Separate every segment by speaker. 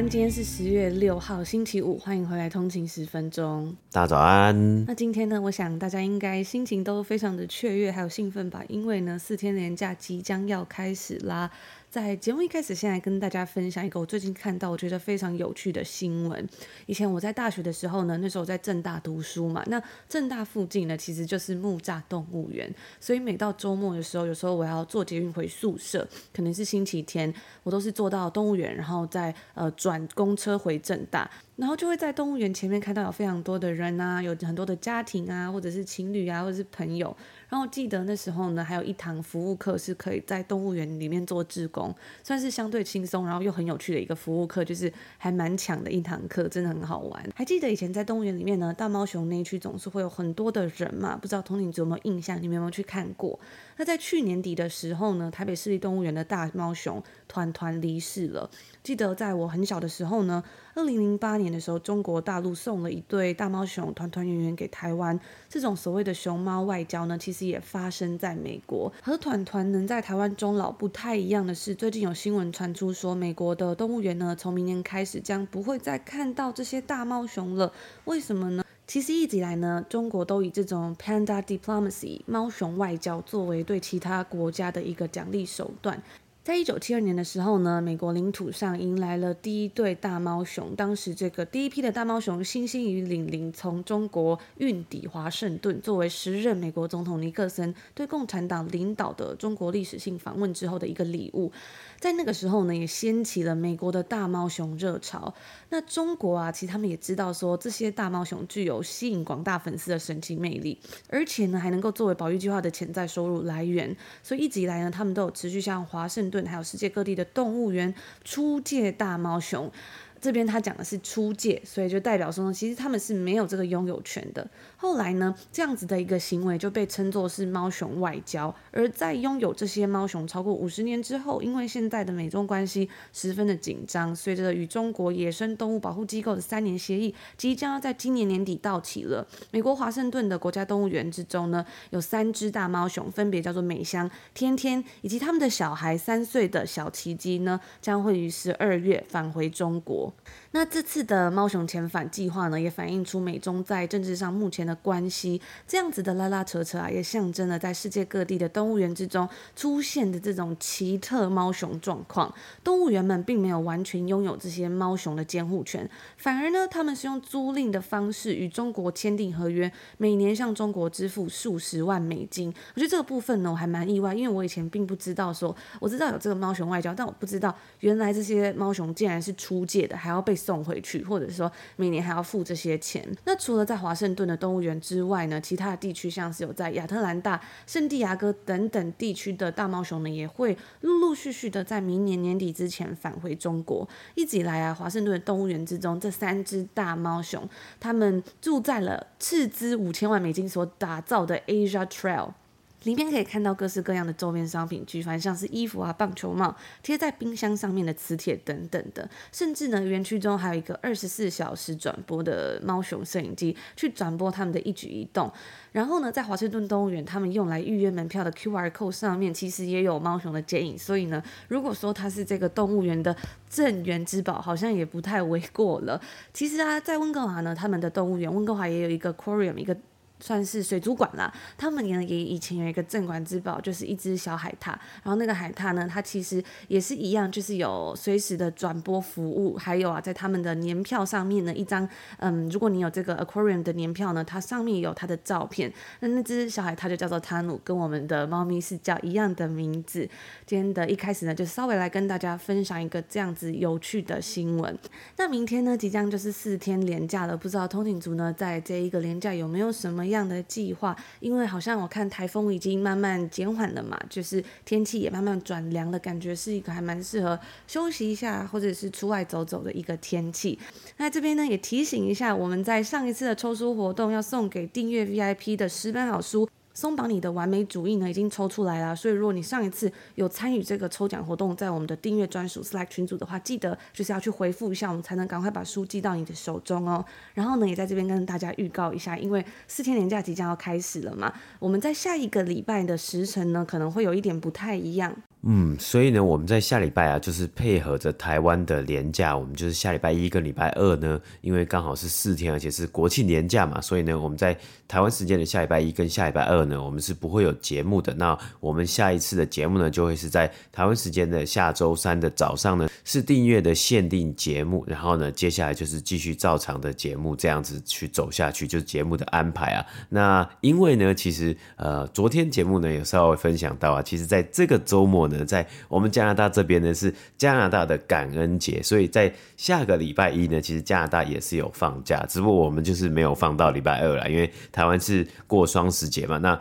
Speaker 1: 今天是十月六号，星期五，欢迎回来通勤十分钟。
Speaker 2: 大家早安。
Speaker 1: 那今天呢，我想大家应该心情都非常的雀跃，还有兴奋吧？因为呢，四天连假即将要开始啦。在节目一开始，先来跟大家分享一个我最近看到我觉得非常有趣的新闻。以前我在大学的时候呢，那时候在正大读书嘛，那正大附近呢，其实就是木栅动物园，所以每到周末的时候，有时候我要坐捷运回宿舍，可能是星期天，我都是坐到动物园，然后再呃转公车回正大。然后就会在动物园前面看到有非常多的人啊，有很多的家庭啊，或者是情侣啊，或者是朋友。然后记得那时候呢，还有一堂服务课是可以在动物园里面做志工，算是相对轻松，然后又很有趣的一个服务课，就是还蛮强的一堂课，真的很好玩。还记得以前在动物园里面呢，大猫熊那一区总是会有很多的人嘛，不知道通勤族有没有印象？你们有没有去看过？那在去年底的时候呢，台北市立动物园的大猫熊团团离世了。记得在我很小的时候呢，二零零八年的时候，中国大陆送了一对大猫熊团团圆圆给台湾。这种所谓的熊猫外交呢，其实也发生在美国。和团团能在台湾终老不太一样的是，最近有新闻传出说，美国的动物园呢，从明年开始将不会再看到这些大猫熊了。为什么呢？其实一直以来呢，中国都以这种 panda diplomacy 猫熊外交作为对其他国家的一个奖励手段。在一九七二年的时候呢，美国领土上迎来了第一对大猫熊。当时这个第一批的大猫熊星星与玲玲从中国运抵华盛顿，作为时任美国总统尼克森对共产党领导的中国历史性访问之后的一个礼物。在那个时候呢，也掀起了美国的大猫熊热潮。那中国啊，其实他们也知道说，这些大猫熊具有吸引广大粉丝的神奇魅力，而且呢，还能够作为保育计划的潜在收入来源。所以一直以来呢，他们都有持续向华盛顿还有世界各地的动物园出借大猫熊。这边他讲的是出借，所以就代表说呢，其实他们是没有这个拥有权的。后来呢，这样子的一个行为就被称作是猫熊外交。而在拥有这些猫熊超过五十年之后，因为现在的美中关系十分的紧张，随着与中国野生动物保护机构的三年协议即将要在今年年底到期了，美国华盛顿的国家动物园之中呢，有三只大猫熊，分别叫做美香、天天以及他们的小孩三岁的小奇迹呢，将会于十二月返回中国。那这次的猫熊遣返计划呢，也反映出美中在政治上目前的关系。这样子的拉拉扯扯啊，也象征了在世界各地的动物园之中出现的这种奇特猫熊状况。动物园们并没有完全拥有这些猫熊的监护权，反而呢，他们是用租赁的方式与中国签订合约，每年向中国支付数十万美金。我觉得这个部分呢，我还蛮意外，因为我以前并不知道说，我知道有这个猫熊外交，但我不知道原来这些猫熊竟然是出借的，还要被送回去，或者说每年还要付这些钱。那除了在华盛顿的动物园之外呢，其他的地区像是有在亚特兰大、圣地亚哥等等地区的大猫熊呢，也会陆陆续续的在明年年底之前返回中国。一直以来啊，华盛顿的动物园之中，这三只大猫熊，它们住在了斥资五千万美金所打造的 Asia Trail。里面可以看到各式各样的周边商品，举凡像是衣服啊、棒球帽、贴在冰箱上面的磁铁等等的，甚至呢，园区中还有一个二十四小时转播的猫熊摄影机，去转播他们的一举一动。然后呢，在华盛顿动物园，他们用来预约门票的 QR code 上面，其实也有猫熊的剪影。所以呢，如果说它是这个动物园的镇园之宝，好像也不太为过了。其实啊，在温哥华呢，他们的动物园，温哥华也有一个 aquarium 一个。算是水族馆啦，他们也也以前有一个镇馆之宝，就是一只小海獭。然后那个海獭呢，它其实也是一样，就是有随时的转播服务，还有啊，在他们的年票上面呢，一张嗯，如果你有这个 aquarium 的年票呢，它上面有它的照片。那那只小海獭就叫做汤努，跟我们的猫咪是叫一样的名字。今天的一开始呢，就稍微来跟大家分享一个这样子有趣的新闻。那明天呢，即将就是四天连假了，不知道通勤族呢，在这一个连假有没有什么这样的计划？因为好像我看台风已经慢慢减缓了嘛，就是天气也慢慢转凉了，感觉是一个还蛮适合休息一下或者是出外走走的一个天气。那这边呢也提醒一下，我们在上一次的抽书活动要送给订阅 VIP 的十本好书。松绑你的完美主义呢，已经抽出来了。所以如果你上一次有参与这个抽奖活动，在我们的订阅专属 Slack 群组的话，记得就是要去回复一下，我们才能赶快把书寄到你的手中哦。然后呢，也在这边跟大家预告一下，因为四天连假即将要开始了嘛，我们在下一个礼拜的时程呢，可能会有一点不太一样。
Speaker 2: 嗯，所以呢，我们在下礼拜啊，就是配合着台湾的连假，我们就是下礼拜一跟礼拜二呢，因为刚好是四天，而且是国庆连假嘛，所以呢，我们在台湾时间的下礼拜一跟下礼拜二呢，我们是不会有节目的。那我们下一次的节目呢，就会是在台湾时间的下周三的早上呢，是订阅的限定节目。然后呢，接下来就是继续照常的节目这样子去走下去，就是节目的安排啊。那因为呢，其实呃，昨天节目呢有稍微分享到啊，其实在这个周末呢。在我们加拿大这边呢，是加拿大的感恩节，所以在下个礼拜一呢，其实加拿大也是有放假，只不过我们就是没有放到礼拜二啦，因为台湾是过双十节嘛，那。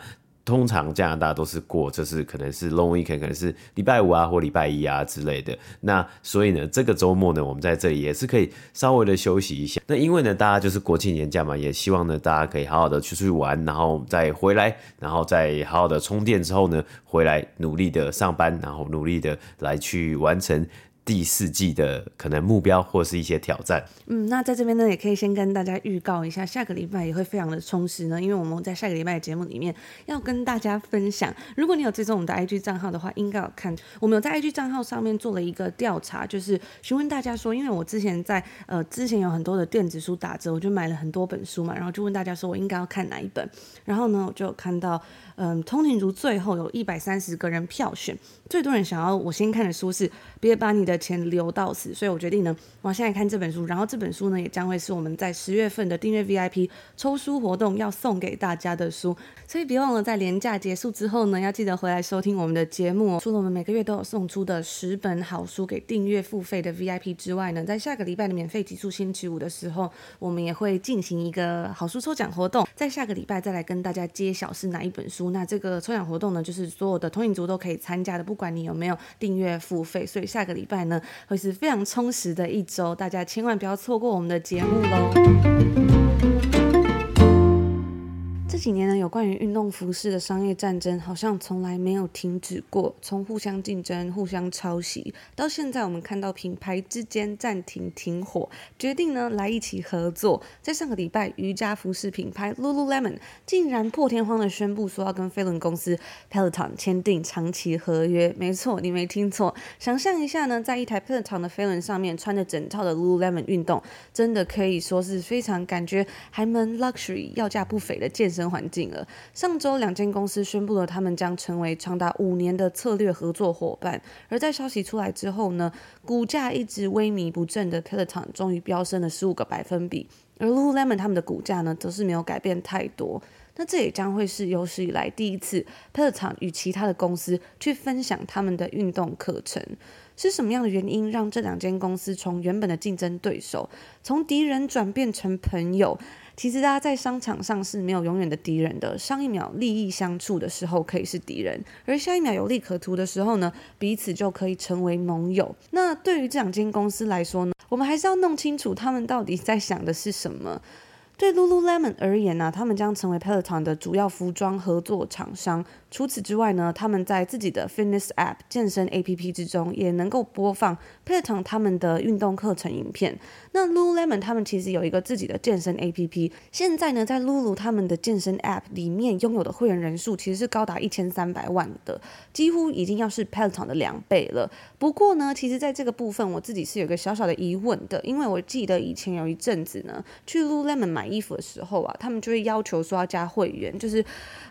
Speaker 2: 通常加拿大都是过，就是可能是 long weekend，可能是礼拜五啊或礼拜一啊之类的。那所以呢，这个周末呢，我们在这里也是可以稍微的休息一下。那因为呢，大家就是国庆年假嘛，也希望呢，大家可以好好的出去玩，然后再回来，然后再好好的充电之后呢，回来努力的上班，然后努力的来去完成。第四季的可能目标或是一些挑战。
Speaker 1: 嗯，那在这边呢，也可以先跟大家预告一下，下个礼拜也会非常的充实呢，因为我们在下个礼拜的节目里面要跟大家分享。如果你有追踪我们的 IG 账号的话，应该有看，我们有在 IG 账号上面做了一个调查，就是询问大家说，因为我之前在呃之前有很多的电子书打折，我就买了很多本书嘛，然后就问大家说我应该要看哪一本，然后呢，我就有看到。嗯，通勤族最后有一百三十个人票选，最多人想要我先看的书是《别把你的 钱留到死》，所以我决定呢，我要现在看这本书。然后这本书呢，也将会是我们在十月份的订阅 VIP 抽书活动要送给大家的书。所以别忘了在连假结束之后呢，要记得回来收听我们的节目。哦除了我们每个月都有送出的十本好书给订阅付费的 VIP 之外呢，在下个礼拜的免费集数星期五的时候，我们也会进行一个好书抽奖活动。在下个礼拜再来跟大家揭晓是哪一本书。那这个抽奖活动呢，就是所有的通影族都可以参加的，不管你有没有订阅付费。所以下个礼拜呢，会是非常充实的一周，大家千万不要错过我们的节目喽。这几年呢，有关于运动服饰的商业战争好像从来没有停止过。从互相竞争、互相抄袭，到现在我们看到品牌之间暂停停火，决定呢来一起合作。在上个礼拜，瑜伽服饰品牌 Lululemon 竟然破天荒的宣布说要跟飞轮公司 Peloton 签订长期合约。没错，你没听错。想象一下呢，在一台 Peloton 的飞轮上面穿着整套的 Lululemon 运动，真的可以说是非常感觉还蛮 luxury、要价不菲的健身环境了。上周，两间公司宣布了，他们将成为长达五年的策略合作伙伴。而在消息出来之后呢，股价一直萎靡不振的 Peloton 终于飙升了十五个百分比，而 Lululemon 他们的股价呢，则是没有改变太多。那这也将会是有史以来第一次 Peloton 与其他的公司去分享他们的运动课程。是什么样的原因让这两间公司从原本的竞争对手，从敌人转变成朋友？其实大家在商场上是没有永远的敌人的，上一秒利益相处的时候可以是敌人，而下一秒有利可图的时候呢，彼此就可以成为盟友。那对于这两间公司来说呢，我们还是要弄清楚他们到底在想的是什么。对 Lululemon 而言呢、他们将成为 Peloton 的主要服装合作厂商。除此之外呢，他们在自己的 Fitness App 健身 APP 之中也能够播放 Peloton 他们的运动课程影片。那 Lululemon 他们其实有一个自己的健身 APP，现在呢，在 Lulu 他们的健身 App 里面拥有的会员人数其实是高达一千三百万的，几乎已经要是 Peloton 的两倍了。不过呢，其实在这个部分我自己是有个小小的疑问的，因为我记得以前有一阵子呢，去 Lululemon 买买衣服的时候啊，他们就会要求说要加会员，就是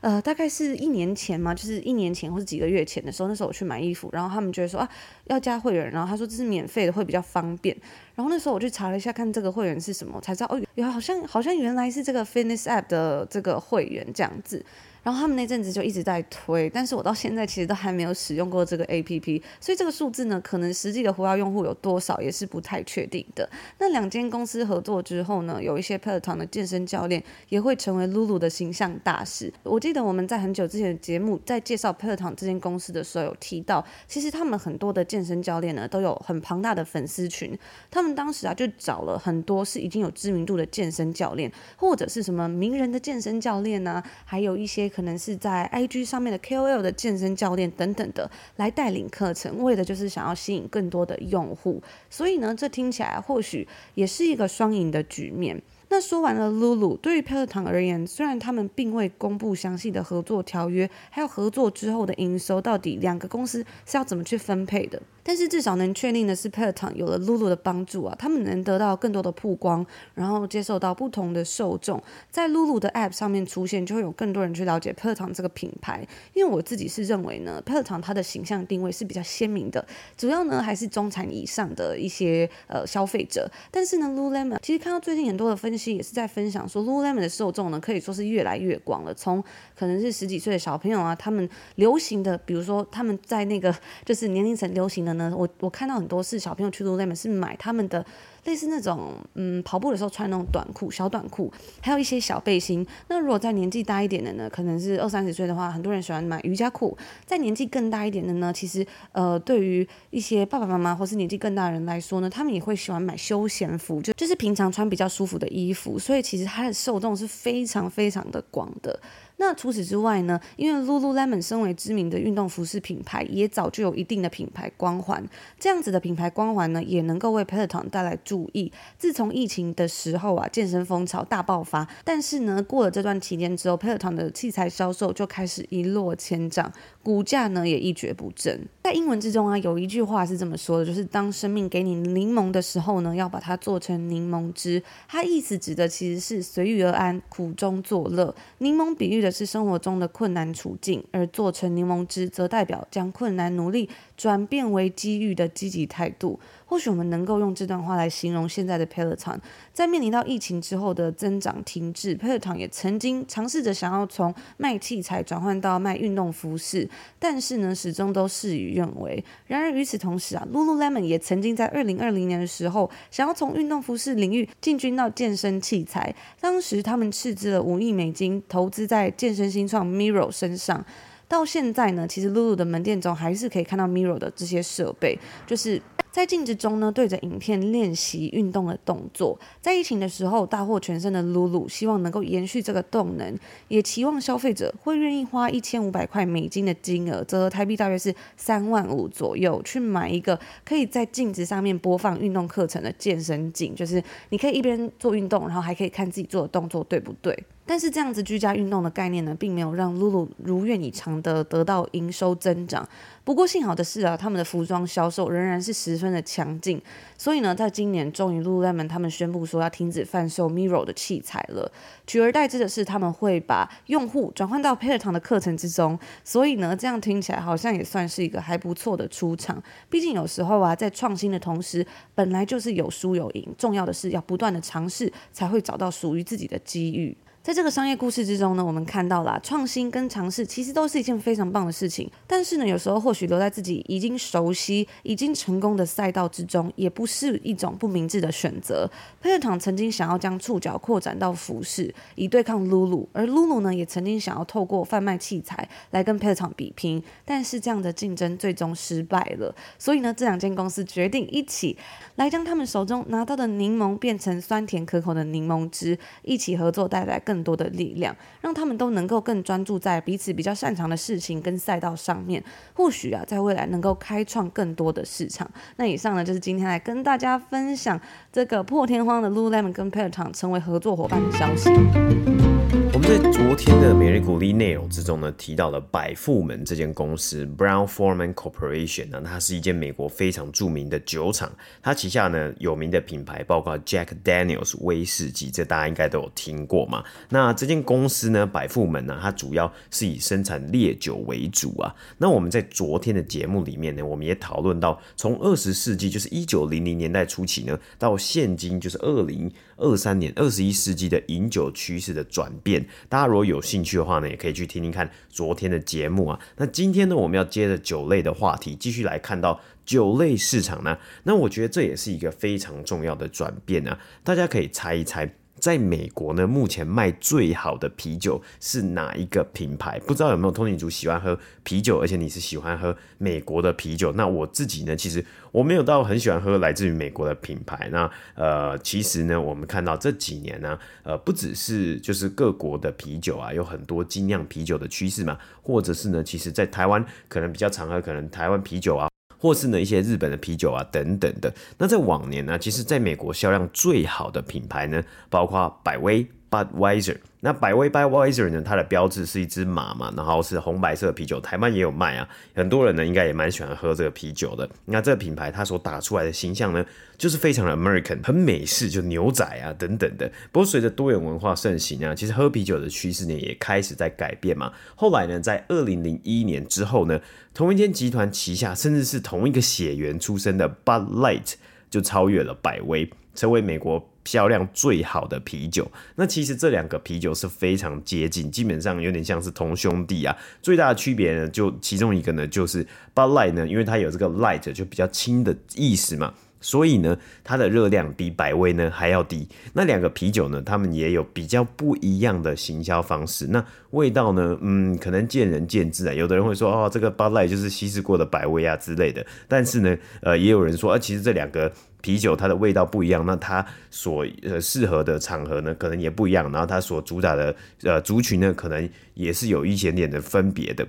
Speaker 1: 呃，大概是一年前。嘛，就是一年前或是几个月前的时候，那时候我去买衣服，然后他们就会说啊，要加会员，然后他说这是免费的，会比较方便。然后那时候我去查了一下，看这个会员是什么，我才知道哦，原好像好像原来是这个 Fitness App 的这个会员这样子。然后他们那阵子就一直在推，但是我到现在其实都还没有使用过这个 APP，所以这个数字呢，可能实际的活跃用户有多少也是不太确定的。那两间公司合作之后呢，有一些 Peloton 的健身教练也会成为 Lulu 的形象大使。我记得我们在很久之前的节目在介绍 Peloton 这间公司的时候有提到，其实他们很多的健身教练呢都有很庞大的粉丝群，他们当时啊就找了很多是已经有知名度的健身教练，或者是什么名人的健身教练呢、还有一些可能是在 IG 上面的 KOL 的健身教练等等的来带领课程，为的就是想要吸引更多的用户。所以呢，这听起来或许也是一个双赢的局面。那说完了，Lulu 对于 Peloton 而言，虽然他们并未公布详细的合作条约，还有合作之后的营收到底两个公司是要怎么去分配的。但是至少能确定的是，Peloton 有了 Lulu 的帮助啊，他们能得到更多的曝光，然后接受到不同的受众，在 Lulu 的 App 上面出现，就会有更多人去了解 Peloton 这个品牌。因为我自己是认为呢，Peloton 它的形象定位是比较鲜明的，主要呢还是中产以上的一些呃消费者。但是呢，Lululemon 其实看到最近很多的分析也是在分享说，Lululemon 的受众呢可以说是越来越广了，从可能是十几岁的小朋友啊，他们流行的，比如说他们在那个就是年龄层流行的。呢，我我看到很多是小朋友去露营是买他们的类似那种嗯跑步的时候穿那种短裤、小短裤，还有一些小背心。那如果在年纪大一点的呢，可能是二三十岁的话，很多人喜欢买瑜伽裤。在年纪更大一点的呢，其实呃对于一些爸爸妈妈或是年纪更大的人来说呢，他们也会喜欢买休闲服，就就是平常穿比较舒服的衣服。所以其实它的受众是非常非常的广的。那除此之外呢，因为 Lululemon 身为知名的运动服饰品牌，也早就有一定的品牌光环。这样子的品牌光环呢，也能够为 Peloton 带来注意。自从疫情的时候啊，健身风潮大爆发，但是呢，过了这段期间之后，Peloton 的器材销售就开始一落千丈，股价呢也一蹶不振。在英文之中啊，有一句话是这么说的，就是当生命给你柠檬的时候呢，要把它做成柠檬汁。它意思指的其实是随遇而安，苦中作乐。柠檬比喻的是生活中的困难处境，而做成柠檬汁则代表将困难努力转变为机遇的积极态度。或许我们能够用这段话来形容现在的 Peloton，在面临到疫情之后的增长停滞，Peloton 也曾经尝试着想要从卖器材转换到卖运动服饰，但是呢，始终都事与愿违。然而与此同时啊，Lululemon 也曾经在二零二零年的时候，想要从运动服饰领域进军到健身器材，当时他们斥资了五亿美金投资在健身新创 Mirror 身上。到现在呢，其实 Lulu 的门店中还是可以看到 Miro 的这些设备，就是。在镜子中呢，对着影片练习运动的动作。在疫情的时候，大获全胜的 Lulu 希望能够延续这个动能，也期望消费者会愿意花一千五百块美金的金额，折合台币大约是三万五左右，去买一个可以在镜子上面播放运动课程的健身镜，就是你可以一边做运动，然后还可以看自己做的动作对不对？但是这样子居家运动的概念呢，并没有让 Lulu 如愿以偿的得到营收增长。不过幸好的是啊，他们的服装销售仍然是十分的强劲。所以呢，在今年终于 Lululemon 他们宣布说要停止贩售 Mirror 的器材了，取而代之的是他们会把用户转换到 Peloton 的课程之中。所以呢，这样听起来好像也算是一个还不错的出场。毕竟有时候啊，在创新的同时，本来就是有输有赢，重要的是要不断的尝试，才会找到属于自己的机遇。在这个商业故事之中呢，我们看到了创新跟尝试其实都是一件非常棒的事情。但是呢，有时候或许留在自己已经熟悉、已经成功的赛道之中，也不是一种不明智的选择。Peloton 曾经想要将触角扩展到服饰，以对抗 Lulu，而 Lulu 呢，也曾经想要透过贩卖器材来跟 Peloton 比拼，但是这样的竞争最终失败了。所以呢，这两间公司决定一起来将他们手中拿到的柠檬变成酸甜可口的柠檬汁，一起合作带来更。更多的力量，让他们都能够更专注在彼此比较擅长的事情跟赛道上面。或许啊，在未来能够开创更多的市场。那以上呢，就是今天来跟大家分享这个破天荒的 Lululemon 跟 Peloton 成为合作伙伴的消息。
Speaker 2: 我们在昨天的每日鼓励内容之中呢，提到了百富门这间公司 Brown-Forman Corporation 呢，它是一间美国非常著名的酒厂，它旗下呢有名的品牌包括 Jack Daniels 威士忌，这大家应该都有听过嘛。那这间公司呢，百富门呢，它主要是以生产烈酒为主啊。那我们在昨天的节目里面呢，我们也讨论到，从二十世纪就是一九零零年代初期呢，到现今就是二零二三年二十一世纪的饮酒趋势的转变。大家如果有兴趣的话呢，也可以去听听看昨天的节目啊。那今天呢，我们要接着酒类的话题，继续来看到酒类市场呢。那我觉得这也是一个非常重要的转变啊，大家可以猜一猜。在美国呢，目前卖最好的啤酒是哪一个品牌？不知道有没有通勤族喜欢喝啤酒，而且你是喜欢喝美国的啤酒。那我自己呢，其实我没有到很喜欢喝来自于美国的品牌。那呃，其实呢，我们看到这几年呢，呃，不只是就是各国的啤酒啊，有很多精酿啤酒的趋势嘛，或者是呢，其实在台湾可能比较常喝，可能台湾啤酒啊。或是呢一些日本的啤酒啊等等的，那在往年呢，其实在美国销量最好的品牌呢，包括百威 Budweiser。那百威 Budweiser 呢，它的标志是一只马嘛，然后是红白色的啤酒，台湾也有卖啊，很多人呢应该也蛮喜欢喝这个啤酒的。那这个品牌它所打出来的形象呢，就是非常的 American，很美式，就牛仔啊等等的。不过随着多元文化盛行啊，其实喝啤酒的趋势呢也开始在改变嘛。后来呢，在二零零一年之后呢，同一间集团旗下，甚至是同一个血缘出身的 Bud Light 就超越了百威，成为美国销量最好的啤酒。那其实这两个啤酒是非常接近，基本上有点像是同兄弟啊。最大的区别呢，就其中一个呢，就是 Bud Light 呢，因为它有这个 light 就比较轻的意思嘛。所以呢，它的热量比百威呢还要低。那两个啤酒呢，它们也有比较不一样的行销方式。那味道呢，嗯，可能见仁见智啊。有的人会说，哦，这个 Bud Light 就是稀释过的百威啊之类的。但是呢，呃，也有人说，啊，其实这两个啤酒它的味道不一样，那它所呃适合的场合呢，可能也不一样。然后它所主打的呃族群呢，可能也是有一点点的分别的。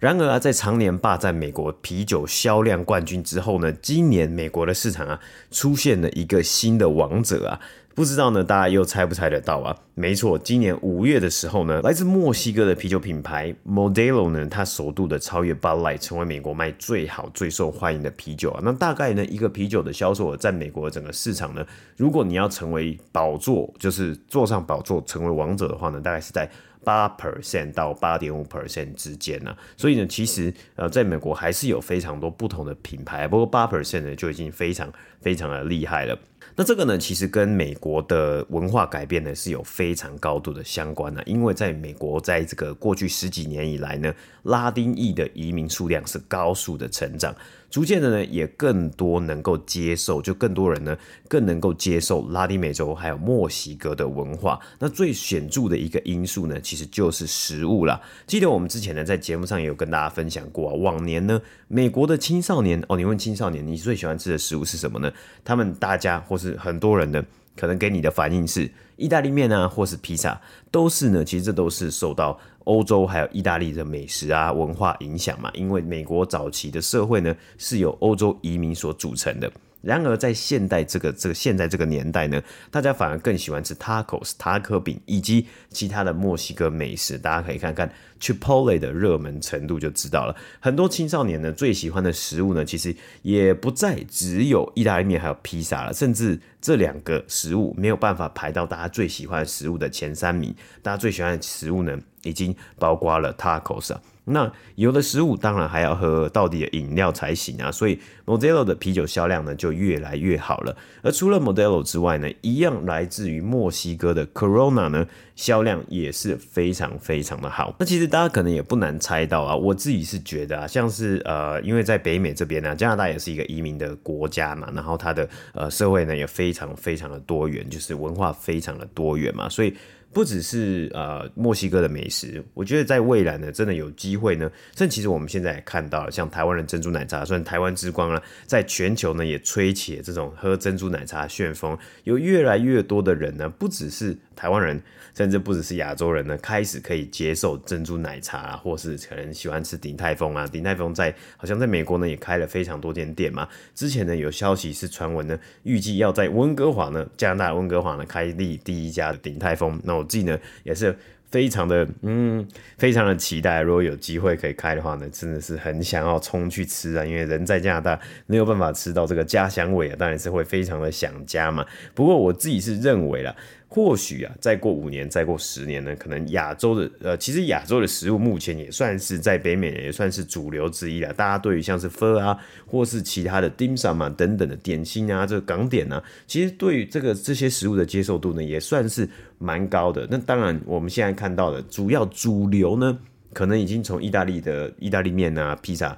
Speaker 2: 然而啊，在常年霸占美国啤酒销量冠军之后呢，今年美国的市场啊，出现了一个新的王者啊，不知道呢，大家又猜不猜得到啊？没错，今年五月的时候呢，来自墨西哥的啤酒品牌 Modelo 呢，它首度的超越 Bud Light，成为美国卖最好、最受欢迎的啤酒啊。那大概呢，一个啤酒的销售额在美国整个市场呢，如果你要成为宝座，就是坐上宝座成为王者的话呢，大概是在。八 percent 到八点五 percent 之间呢，所以呢，其实呃，在美国还是有非常多不同的品牌，不过八 percent 呢就已经非常非常的厉害了。那这个呢，其实跟美国的文化改变呢是有非常高度的相关的，因为在美国，在这个过去十几年以来呢，拉丁裔的移民数量是高速的成长。逐渐的呢，也更多能够接受，就更多人呢，更能够接受拉丁美洲还有墨西哥的文化。那最显著的一个因素呢，其实就是食物啦。记得我们之前呢，在节目上也有跟大家分享过啊，往年呢，美国的青少年哦，你问青少年，你最喜欢吃的食物是什么呢？他们大家或是很多人呢，可能给你的反应是意大利面啊，或是披萨，都是呢，其实这都是受到。欧洲还有意大利的美食啊文化影响嘛，因为美国早期的社会呢是由欧洲移民所组成的。然而在现代这个这个现在这个年代呢，大家反而更喜欢吃 tacos 塔可饼以及其他的墨西哥美食。大家可以看看 Chipotle 的热门程度就知道了。很多青少年呢最喜欢的食物呢，其实也不再只有意大利面还有披萨了，甚至这两个食物没有办法排到大家最喜欢食物的前三名。大家最喜欢的食物呢？已经包括了 tacos 啊，那有的食物当然还要喝到底的饮料才行啊，所以 Modelo 的啤酒销量呢就越来越好了。而除了 Modelo 之外呢，一样来自于墨西哥的 Corona 呢，销量也是非常非常的好。那其实大家可能也不难猜到啊，我自己是觉得啊，像是呃，因为在北美这边呢，加拿大也是一个移民的国家嘛，然后它的呃社会呢也非常非常的多元，就是文化非常的多元嘛，所以。不只是呃墨西哥的美食，我觉得在未来呢，真的有机会呢。甚至其实我们现在也看到了，像台湾的珍珠奶茶，算台湾之光了，在全球呢也吹起这种喝珍珠奶茶旋风，有越来越多的人呢，不只是台湾人。甚至不只是亚洲人呢，开始可以接受珍珠奶茶啊，或是可能喜欢吃鼎泰丰啊。鼎泰丰在好像在美国呢也开了非常多间店嘛。之前呢有消息是传闻呢，预计要在温哥华呢，加拿大温哥华呢开立第一家的鼎泰丰。那我自己呢也是非常的嗯，非常的期待。如果有机会可以开的话呢，真的是很想要冲去吃啊。因为人在加拿大没有办法吃到这个家乡味啊，当然是会非常的想家嘛。不过我自己是认为啦。或许啊，再过五年，再过十年呢，可能亚洲的呃，其实亚洲的食物目前也算是在北美也算是主流之一了。大家对于像是 Pho 啊，或是其他的 Dim Sum 啊等等的点心啊，这个港点啊，其实对于这个这些食物的接受度呢，也算是蛮高的。那当然，我们现在看到的主要主流呢，可能已经从意大利的意大利面啊、披萨。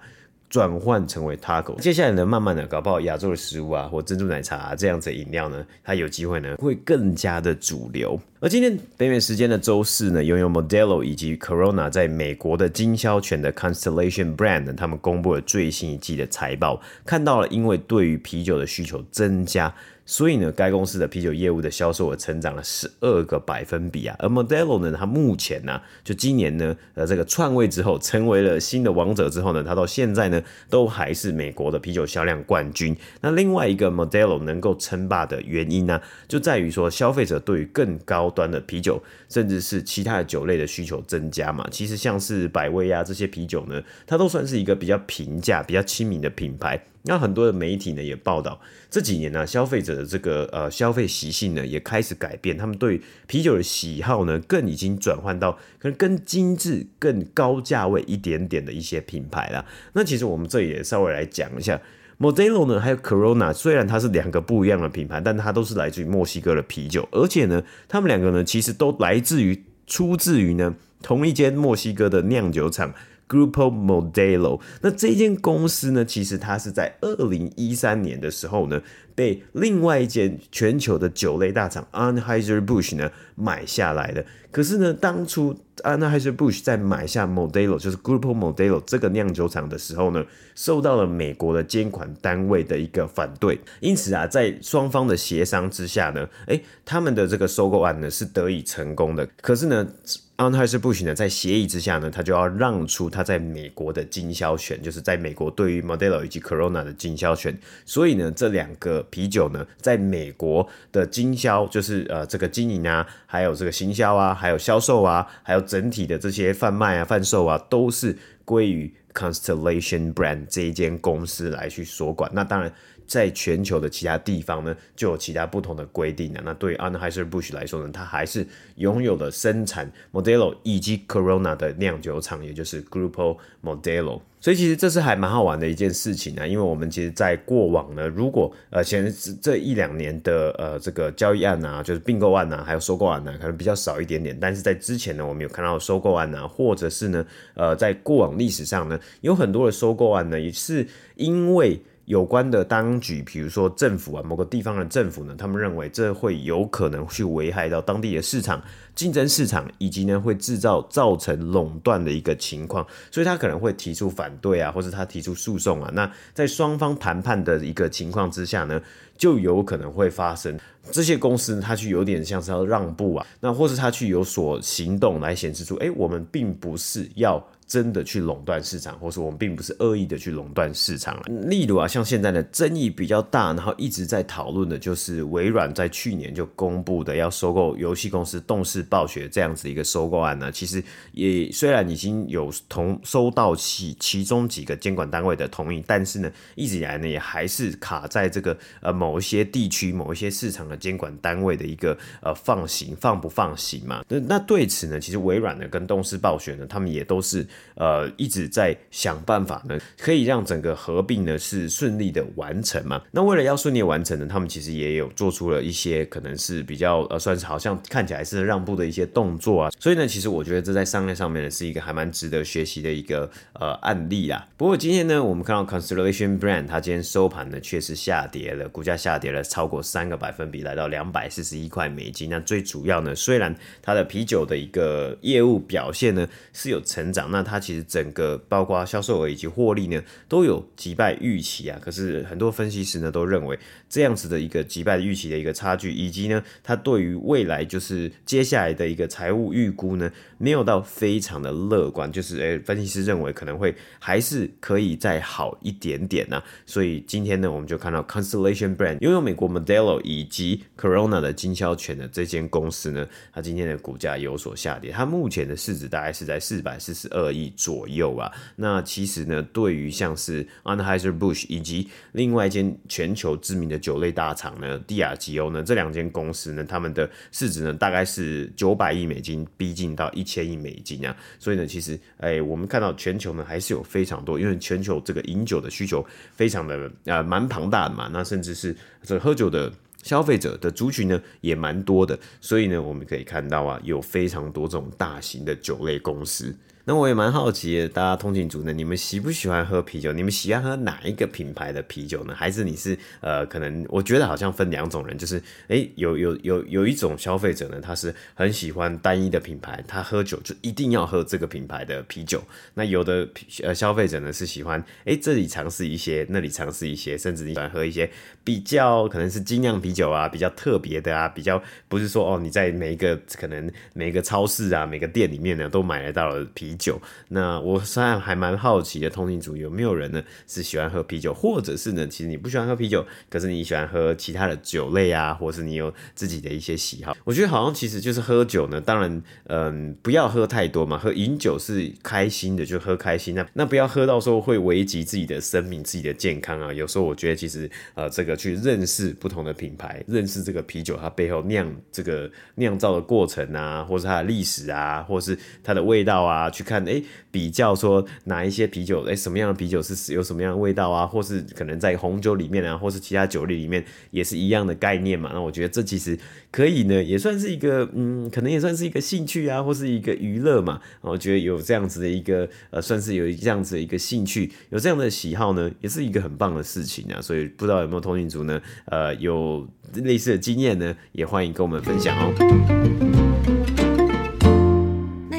Speaker 2: 转换成为 taco，接下来呢，慢慢的搞不好亚洲的食物啊，或珍珠奶茶啊，这样子的饮料呢，它有机会呢会更加的主流。而今天北美时间的周四呢，拥有 Modelo 以及 Corona 在美国的经销权的 Constellation Brand 呢，他们公布了最新一季的财报，看到了因为对于啤酒的需求增加。所以呢，该公司的啤酒业务的销售额成长了十二个百分比啊。而 Modelo 呢，它目前呢、就今年呢，呃，这个篡位之后，成为了新的王者之后呢，它到现在呢，都还是美国的啤酒销量冠军。那另外一个 Modelo 能够称霸的原因呢、就在于说，消费者对于更高端的啤酒，甚至是其他的酒类的需求增加嘛。其实像是百威啊这些啤酒呢，它都算是一个比较平价、比较亲民的品牌。那很多的媒体呢也报道，这几年呢、消费者的这个呃消费习性呢也开始改变，他们对啤酒的喜好呢更已经转换到可能更精致、更高价位一点点的一些品牌啦。那其实我们这也稍微来讲一下，Modelo 呢还有 Corona，虽然它是两个不一样的品牌，但它都是来自于墨西哥的啤酒，而且呢，他们两个呢其实都来自于出自于呢同一间墨西哥的酿酒厂。Grupo Modelo，那这间公司呢，其实它是在二零一三年的时候呢，被另外一间全球的酒类大厂 Anheuser-Busch 呢买下来的。可是呢，当初 Anheuser-Busch 在买下 Modelo，就是 Grupo Modelo 这个酿酒厂的时候呢，受到了美国的监管单位的一个反对。因此啊，在双方的协商之下呢，诶，他们的这个收购案呢是得以成功的。可是呢，Anheuser-Busch 呢，在协议之下呢，他就要让出他在美国的经销权，就是在美国对于 Modelo 以及 Corona 的经销权。所以呢，这两个啤酒呢，在美国的经销，就是呃这个经营啊，还有这个行销啊，还有销售啊，还有整体的这些贩卖啊、贩售啊，都是归于 Constellation Brand 这一间公司来去所管。那当然。在全球的其他地方呢，就有其他不同的规定啊。那对于 Anheuser-Busch 来说呢，它还是拥有了生产 Modelo 以及 Corona 的酿酒厂，也就是 Grupo Modelo。所以其实这是还蛮好玩的一件事情啊。因为我们其实，在过往呢，如果呃前这一两年的呃这个交易案啊，就是并购案啊，还有收购案呢，可能比较少一点点。但是在之前呢，我们有看到收购案啊，或者是呢，呃，在过往历史上呢，有很多的收购案呢，也是因为。有关的当局，比如说政府啊，某个地方的政府呢，他们认为这会有可能去危害到当地的市场竞争市场，以及呢会制造造成垄断的一个情况，所以他可能会提出反对啊，或者他提出诉讼啊。那在双方谈判的一个情况之下呢，就有可能会发生这些公司他去有点像是要让步啊，那或是他去有所行动来显示出，哎，我们并不是要。真的去垄断市场，或是我们并不是恶意的去垄断市场。例如啊，像现在的争议比较大，然后一直在讨论的就是微软在去年就公布的要收购游戏公司动视暴雪这样子一个收购案呢。其实也虽然已经有同收到其其中几个监管单位的同意，但是呢，一直以来呢也还是卡在这个呃某一些地区、某一些市场的监管单位的一个呃放行放不放行嘛。那那对此呢，其实微软呢跟动视暴雪呢，他们也都是。呃，一直在想办法呢，可以让整个合并呢是顺利的完成嘛。那为了要顺利完成呢，他们其实也有做出了一些可能是比较呃，算是好像看起来是让步的一些动作啊。所以呢，其实我觉得这在商业上面呢是一个还蛮值得学习的一个呃案例啦。不过今天呢，我们看到 Constellation Brand 它今天收盘呢确实下跌了，股价下跌了超过三个百分比，来到两百四十一块美金。那最主要呢，虽然它的啤酒的一个业务表现呢是有成长，那它其实整个包括销售额以及获利呢，都有击败预期啊。可是很多分析师呢都认为，这样子的一个击败预期的一个差距，以及呢，它对于未来就是接下来的一个财务预估呢，没有到非常的乐观。就是诶，分析师认为可能会还是可以再好一点点呢、啊。所以今天呢，我们就看到 Constellation Brand 拥有美国 Modelo 以及 Corona 的经销权的这间公司呢，它今天的股价有所下跌。它目前的市值大概是在四百四十二亿左右啊。那其实呢，对于像是 Anheuser-Busch 以及另外一间全球知名的酒类大厂呢，帝亚吉欧呢，这两间公司呢，他们的市值呢大概是九百亿美金，逼近到一千亿美金啊。所以呢，其实哎，我们看到全球呢还是有非常多，因为全球这个饮酒的需求非常的呃蛮庞大的嘛，那甚至是这喝酒的。消费者的族群呢也蛮多的，所以呢，我们可以看到啊，有非常多这种大型的酒类公司。那我也蛮好奇的，大家通勤族呢，你们喜不喜欢喝啤酒？你们喜欢喝哪一个品牌的啤酒呢？还是你是呃，可能我觉得好像分两种人，就是诶，有有有有一种消费者呢，他是很喜欢单一的品牌，他喝酒就一定要喝这个品牌的啤酒。那有的呃消费者呢是喜欢诶，这里尝试一些，那里尝试一些，甚至你喜欢喝一些比较可能是精酿啤酒啊，比较特别的啊，比较不是说哦你在每一个可能每一个超市啊，每个店里面呢都买得到的啤。啤酒，那我虽然还蛮好奇的，通勤族有没有人呢是喜欢喝啤酒，或者是呢，其实你不喜欢喝啤酒，可是你喜欢喝其他的酒类啊，或是你有自己的一些喜好。我觉得好像其实就是喝酒呢，当然，嗯，不要喝太多嘛，喝饮酒是开心的，就喝开心。那那不要喝到说会危及自己的生命、自己的健康啊。有时候我觉得其实呃，这个去认识不同的品牌，认识这个啤酒它背后酿这个酿造的过程啊，或是它的历史啊，或是它的味道啊，去。看，哎，比较说哪一些啤酒，哎，什么样的啤酒是有什么样的味道啊，或是可能在红酒里面啊，或是其他酒类里面也是一样的概念嘛？那我觉得这其实可以呢，也算是一个，嗯，可能也算是一个兴趣啊，或是一个娱乐嘛。我觉得有这样子的一个，呃，算是有这样子的一个兴趣，有这样的喜好呢，也是一个很棒的事情啊。所以不知道有没有通讯族呢，呃，有类似的经验呢，也欢迎跟我们分享哦。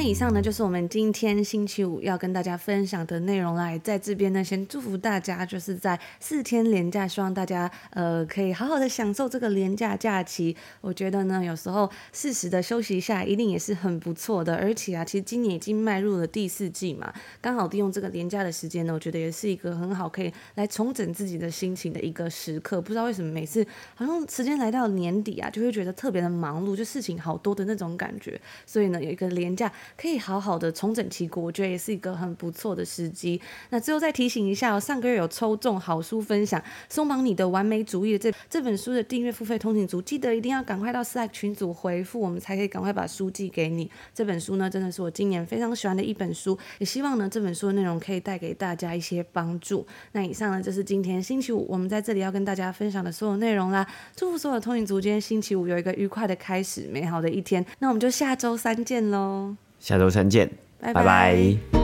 Speaker 1: 以上呢，就是我们今天星期五要跟大家分享的内容啦。在这边呢，先祝福大家，就是在四天连假，希望大家呃可以好好的享受这个连假假期。我觉得呢，有时候适时的休息一下，一定也是很不错的。而且啊，其实今年已经迈入了第四季嘛，刚好利用这个连假的时间呢，我觉得也是一个很好可以来重整自己的心情的一个时刻。不知道为什么每次好像时间来到年底啊，就会觉得特别的忙碌，就事情好多的那种感觉。所以呢，有一个连假。可以好好的重整旗鼓，我觉得也是一个很不错的时机。那最后再提醒一下哦，上个月有抽中好书分享，松绑你的完美主义这这本书的订阅付费通勤族，记得一定要赶快到 Slack 群组回复，我们才可以赶快把书寄给你。这本书呢，真的是我今年非常喜欢的一本书，也希望呢这本书的内容可以带给大家一些帮助。那以上呢就是今天星期五我们在这里要跟大家分享的所有内容啦。祝福所有通勤族今天星期五有一个愉快的开始，美好的一天。那我们就下周三见喽。
Speaker 2: 下周三见，拜拜。拜拜。